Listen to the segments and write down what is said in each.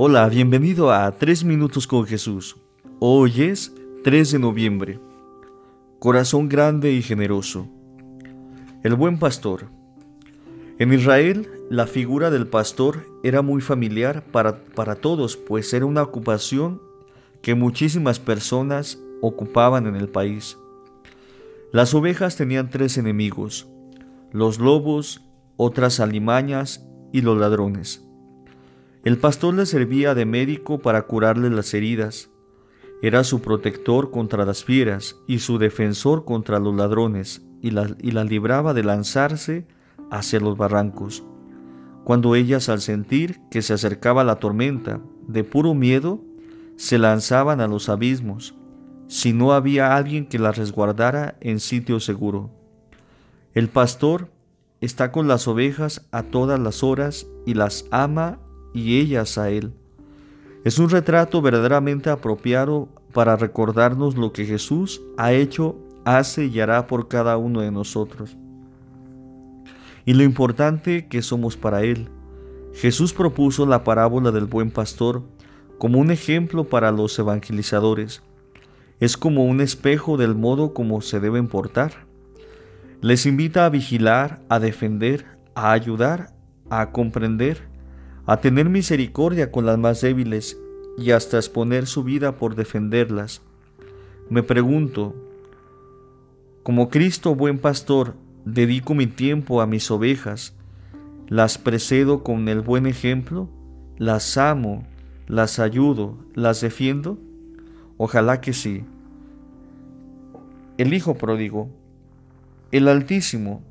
Hola, bienvenido a Tres Minutos con Jesús. Hoy es 3 de noviembre. Corazón grande y generoso. El buen pastor. En Israel, la figura del pastor era muy familiar para, para todos, pues era una ocupación que muchísimas personas ocupaban en el país. Las ovejas tenían tres enemigos, los lobos, otras alimañas y los ladrones. El pastor le servía de médico para curarle las heridas. Era su protector contra las fieras y su defensor contra los ladrones y la, y libraba de lanzarse hacia los barrancos. Cuando ellas al sentir que se acercaba la tormenta, de puro miedo, se lanzaban a los abismos, si no había alguien que las resguardara en sitio seguro. El pastor está con las ovejas a todas las horas y las ama y ellas a Él. Es un retrato verdaderamente apropiado para recordarnos lo que Jesús ha hecho, hace y hará por cada uno de nosotros. Y lo importante que somos para Él. Jesús propuso la parábola del buen pastor como un ejemplo para los evangelizadores. Es como un espejo del modo como se deben portar. Les invita a vigilar, a defender, a ayudar, a comprender a tener misericordia con las más débiles y hasta exponer su vida por defenderlas. Me pregunto, como Cristo buen pastor, dedico mi tiempo a mis ovejas, las precedo con el buen ejemplo, las amo, las ayudo, las defiendo? Ojalá que sí. El Hijo pródigo, el Altísimo,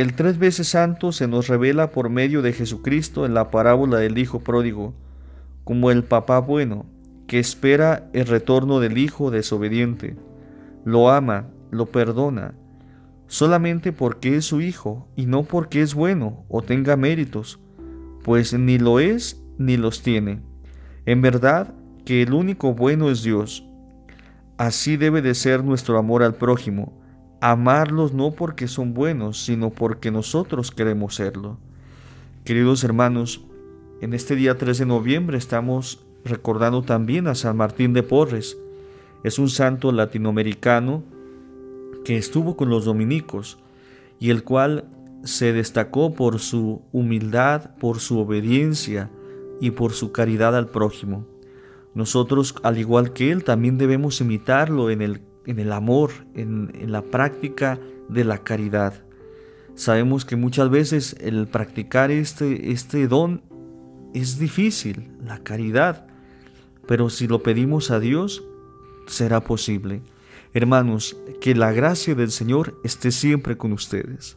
el tres veces santo se nos revela por medio de Jesucristo en la parábola del Hijo pródigo, como el papá bueno, que espera el retorno del Hijo desobediente. Lo ama, lo perdona, solamente porque es su Hijo y no porque es bueno o tenga méritos, pues ni lo es ni los tiene. En verdad que el único bueno es Dios. Así debe de ser nuestro amor al prójimo amarlos no porque son buenos, sino porque nosotros queremos serlo. Queridos hermanos, en este día 3 de noviembre estamos recordando también a San Martín de Porres. Es un santo latinoamericano que estuvo con los dominicos y el cual se destacó por su humildad, por su obediencia y por su caridad al prójimo. Nosotros, al igual que él, también debemos imitarlo en el en el amor, en, la práctica de la caridad. Sabemos que muchas veces el practicar este, este don es difícil, la caridad, pero si lo pedimos a Dios, será posible. Hermanos, que la gracia del Señor esté siempre con ustedes.